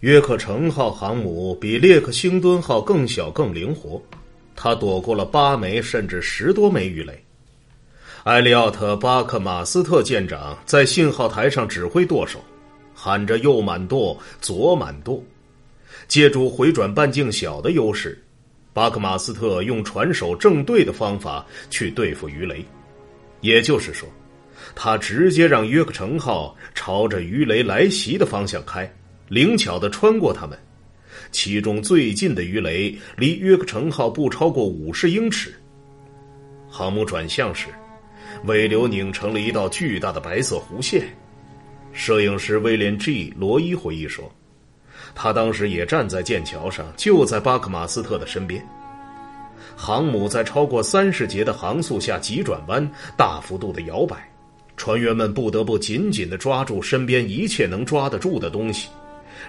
约克城号航母比列克星敦号更小更灵活，它躲过了八枚甚至十多枚鱼雷。埃利奥特·巴克马斯特舰长在信号台上指挥舵手，喊着“右满舵，左满舵”，借助回转半径小的优势，巴克马斯特用船首正对的方法去对付鱼雷，也就是说。他直接让约克城号朝着鱼雷来袭的方向开，灵巧的穿过它们。其中最近的鱼雷离约克城号不超过五十英尺。航母转向时，尾流拧成了一道巨大的白色弧线。摄影师威廉 ·G· 罗伊回忆说：“他当时也站在剑桥上，就在巴克马斯特的身边。航母在超过三十节的航速下急转弯，大幅度的摇摆。”船员们不得不紧紧的抓住身边一切能抓得住的东西，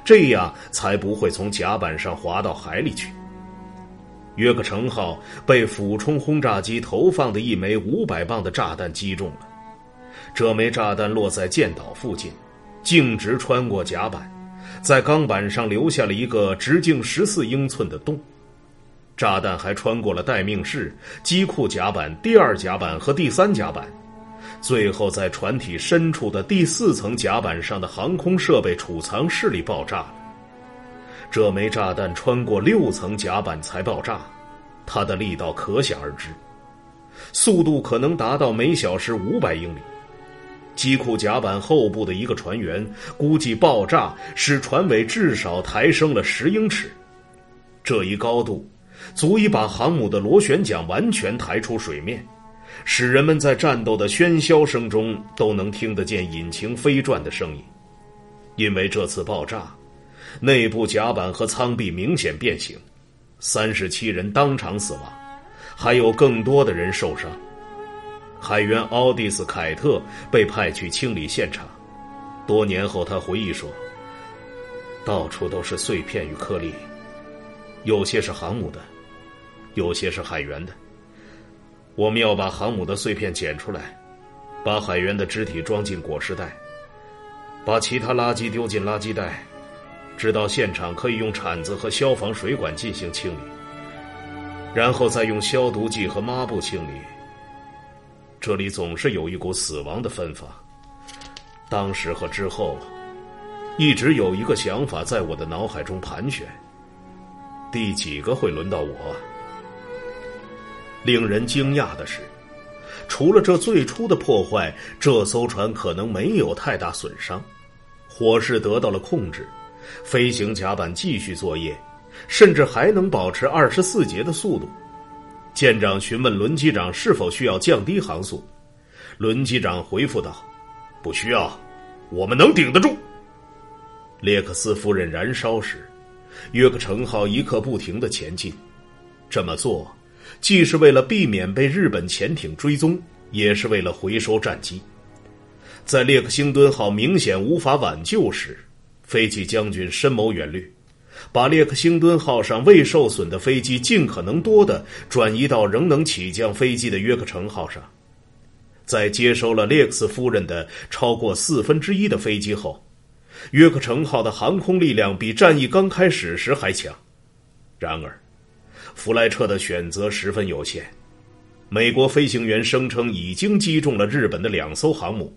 这样才不会从甲板上滑到海里去。约克城号被俯冲轰炸机投放的一枚五百磅的炸弹击中了，这枚炸弹落在舰岛附近，径直穿过甲板，在钢板上留下了一个直径十四英寸的洞。炸弹还穿过了待命室、机库甲板、第二甲板和第三甲板。最后，在船体深处的第四层甲板上的航空设备储藏室里爆炸了。这枚炸弹穿过六层甲板才爆炸，它的力道可想而知，速度可能达到每小时五百英里。机库甲板后部的一个船员估计，爆炸使船尾至少抬升了十英尺，这一高度足以把航母的螺旋桨完全抬出水面。使人们在战斗的喧嚣声中都能听得见引擎飞转的声音，因为这次爆炸，内部甲板和舱壁明显变形，三十七人当场死亡，还有更多的人受伤。海员奥蒂斯·凯特被派去清理现场。多年后，他回忆说：“到处都是碎片与颗粒，有些是航母的，有些是海员的。”我们要把航母的碎片捡出来，把海员的肢体装进裹尸袋，把其他垃圾丢进垃圾袋，直到现场可以用铲子和消防水管进行清理，然后再用消毒剂和抹布清理。这里总是有一股死亡的芬芳。当时和之后，一直有一个想法在我的脑海中盘旋：第几个会轮到我？令人惊讶的是，除了这最初的破坏，这艘船可能没有太大损伤，火势得到了控制，飞行甲板继续作业，甚至还能保持二十四节的速度。舰长询问轮机长是否需要降低航速，轮机长回复道：“不需要，我们能顶得住。”列克斯夫人燃烧时，约克城号一刻不停的前进，这么做。既是为了避免被日本潜艇追踪，也是为了回收战机。在列克星敦号明显无法挽救时，飞机将军深谋远虑，把列克星敦号上未受损的飞机尽可能多的转移到仍能起降飞机的约克城号上。在接收了列克斯夫人的超过四分之一的飞机后，约克城号的航空力量比战役刚开始时还强。然而。弗莱彻的选择十分有限。美国飞行员声称已经击中了日本的两艘航母，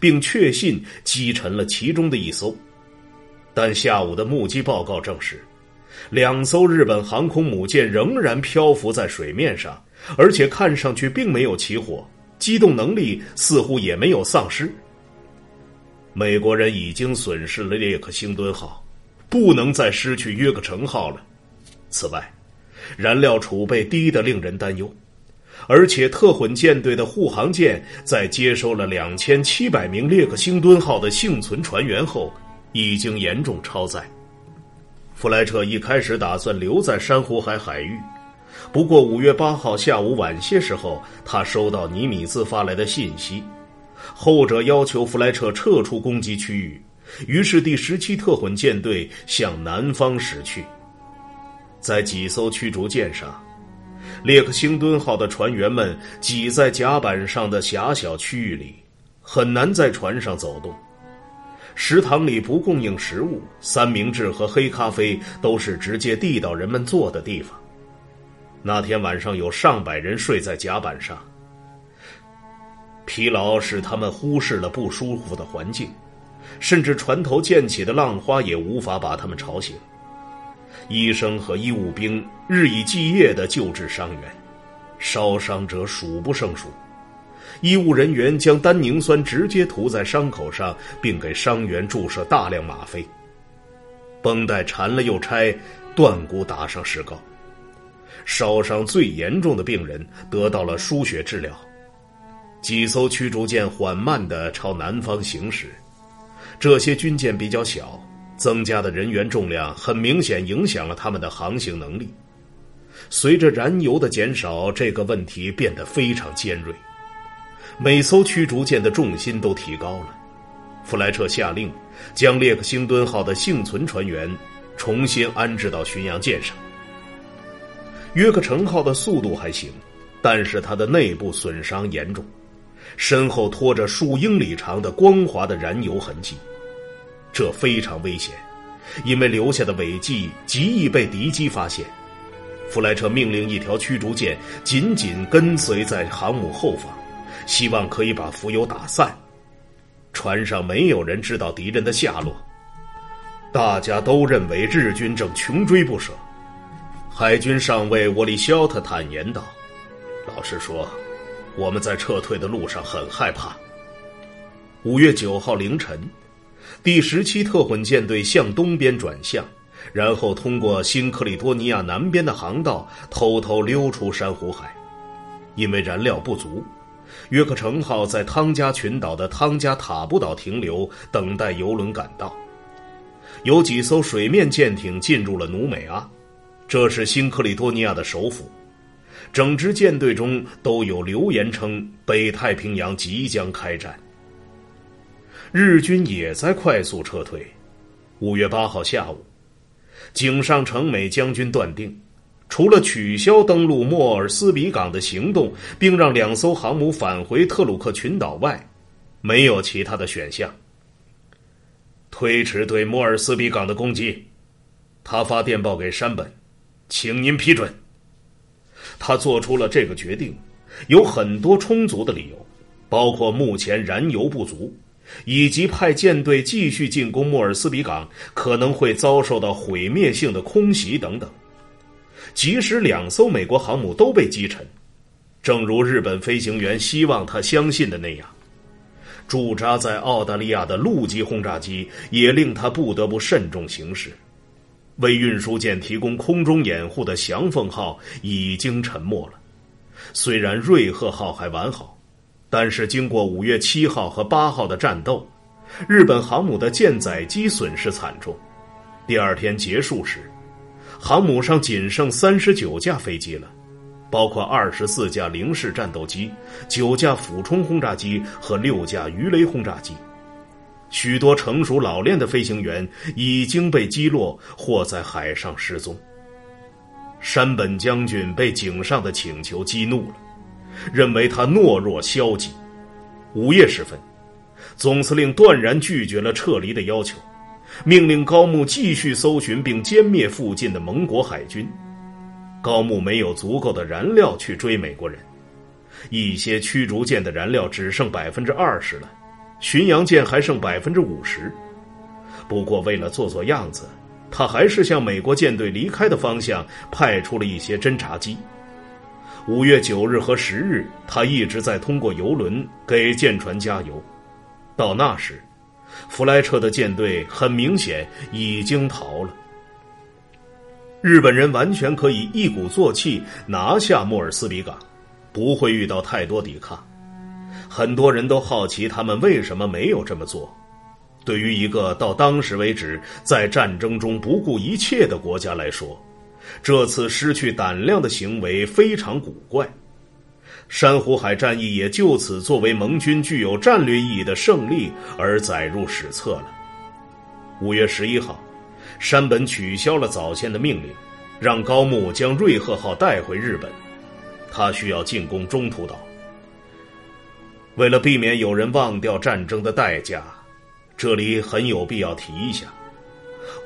并确信击沉了其中的一艘。但下午的目击报告证实，两艘日本航空母舰仍然漂浮在水面上，而且看上去并没有起火，机动能力似乎也没有丧失。美国人已经损失了列克星敦号，不能再失去约克城号了。此外，燃料储备低得令人担忧，而且特混舰队的护航舰在接收了两千七百名列克星敦号的幸存船员后，已经严重超载。弗莱彻一开始打算留在珊瑚海海域，不过五月八号下午晚些时候，他收到尼米兹发来的信息，后者要求弗莱彻撤出攻击区域，于是第十七特混舰队向南方驶去。在几艘驱逐舰上，列克星敦号的船员们挤在甲板上的狭小区域里，很难在船上走动。食堂里不供应食物，三明治和黑咖啡都是直接递到人们坐的地方。那天晚上有上百人睡在甲板上，疲劳使他们忽视了不舒服的环境，甚至船头溅起的浪花也无法把他们吵醒。医生和医务兵日以继夜的救治伤员，烧伤者数不胜数。医务人员将单宁酸直接涂在伤口上，并给伤员注射大量吗啡。绷带缠了又拆，断骨打上石膏。烧伤最严重的病人得到了输血治疗。几艘驱逐舰缓慢的朝南方行驶，这些军舰比较小，增加的人员重量很明显影响了他们的航行能力。随着燃油的减少，这个问题变得非常尖锐。每艘驱逐舰的重心都提高了。弗莱彻下令将列克星敦号的幸存船员重新安置到巡洋舰上。约克城号的速度还行，但是它的内部损伤严重，身后拖着数英里长的光滑的燃油痕迹，这非常危险，因为留下的尾迹极易被敌机发现。弗莱彻命令一条驱逐舰紧紧跟随在航母后方。希望可以把浮油打散，船上没有人知道敌人的下落，大家都认为日军正穷追不舍。海军上尉沃利肖特坦言道：“老实说，我们在撤退的路上很害怕。”五月九号凌晨，第十七特混舰队向东边转向，然后通过新克里多尼亚南边的航道偷偷溜出珊瑚海，因为燃料不足。约克城号在汤加群岛的汤加塔布岛停留，等待游轮赶到。有几艘水面舰艇进入了努美阿，这是新克里多尼亚的首府。整支舰队中都有流言称北太平洋即将开战。日军也在快速撤退。五月八号下午，井上成美将军断定。除了取消登陆莫尔斯比港的行动，并让两艘航母返回特鲁克群岛外，没有其他的选项。推迟对莫尔斯比港的攻击，他发电报给山本，请您批准。他做出了这个决定，有很多充足的理由，包括目前燃油不足，以及派舰队继续进攻莫尔斯比港可能会遭受到毁灭性的空袭等等。即使两艘美国航母都被击沉，正如日本飞行员希望他相信的那样，驻扎在澳大利亚的陆基轰炸机也令他不得不慎重行事。为运输舰提供空中掩护的翔凤号已经沉没了，虽然瑞鹤号还完好，但是经过五月七号和八号的战斗，日本航母的舰载机损失惨重。第二天结束时。航母上仅剩三十九架飞机了，包括二十四架零式战斗机、九架俯冲轰炸机和六架鱼雷轰炸机。许多成熟老练的飞行员已经被击落或在海上失踪。山本将军被井上的请求激怒了，认为他懦弱消极。午夜时分，总司令断然拒绝了撤离的要求。命令高木继续搜寻并歼灭附近的盟国海军。高木没有足够的燃料去追美国人，一些驱逐舰的燃料只剩百分之二十了，巡洋舰还剩百分之五十。不过，为了做做样子，他还是向美国舰队离开的方向派出了一些侦察机。五月九日和十日，他一直在通过油轮给舰船加油。到那时。弗莱彻的舰队很明显已经逃了。日本人完全可以一鼓作气拿下莫尔斯比港，不会遇到太多抵抗。很多人都好奇他们为什么没有这么做。对于一个到当时为止在战争中不顾一切的国家来说，这次失去胆量的行为非常古怪。珊瑚海战役也就此作为盟军具有战略意义的胜利而载入史册了。五月十一号，山本取消了早先的命令，让高木将瑞鹤号带回日本。他需要进攻中途岛。为了避免有人忘掉战争的代价，这里很有必要提一下，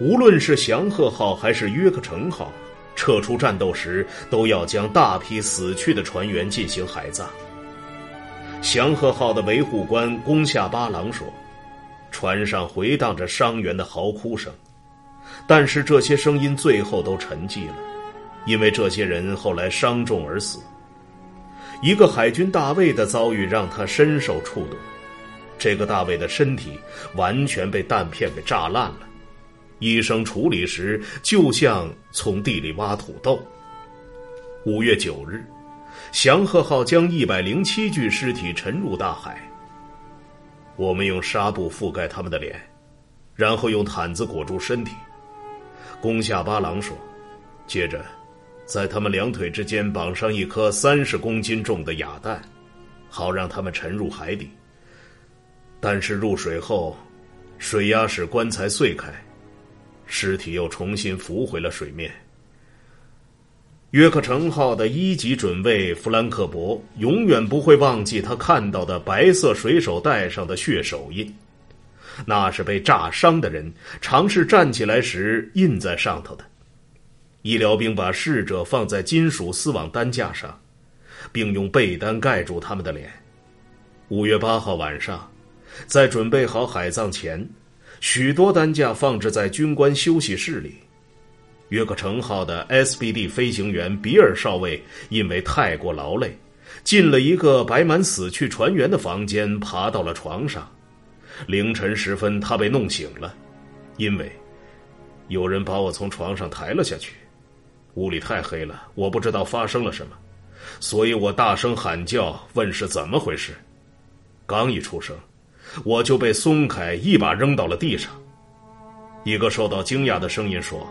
无论是祥鹤号还是约克城号，撤出战斗时都要将大批死去的船员进行海葬。祥和号的维护官宫下八郎说：“船上回荡着伤员的嚎哭声，但是这些声音最后都沉寂了，因为这些人后来伤重而死。一个海军大尉的遭遇让他深受触动。这个大尉的身体完全被弹片给炸烂了，医生处理时就像从地里挖土豆。”五月九日。祥鹤号将一百零七具尸体沉入大海。我们用纱布覆盖他们的脸，然后用毯子裹住身体。宫下八郎说：“接着，在他们两腿之间绑上一颗三十公斤重的哑弹，好让他们沉入海底。但是入水后，水压使棺材碎开，尸体又重新浮回了水面。”约克城号的一级准尉弗兰克伯永远不会忘记他看到的白色水手带上的血手印，那是被炸伤的人尝试站起来时印在上头的。医疗兵把逝者放在金属丝网担架上，并用被单盖住他们的脸。五月八号晚上，在准备好海葬前，许多担架放置在军官休息室里。约克城号的 SBD 飞行员比尔少尉因为太过劳累，进了一个摆满死去船员的房间，爬到了床上。凌晨时分，他被弄醒了，因为有人把我从床上抬了下去。屋里太黑了，我不知道发生了什么，所以我大声喊叫，问是怎么回事。刚一出声，我就被松开，一把扔到了地上。一个受到惊讶的声音说。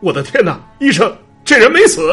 我的天哪，医生，这人没死。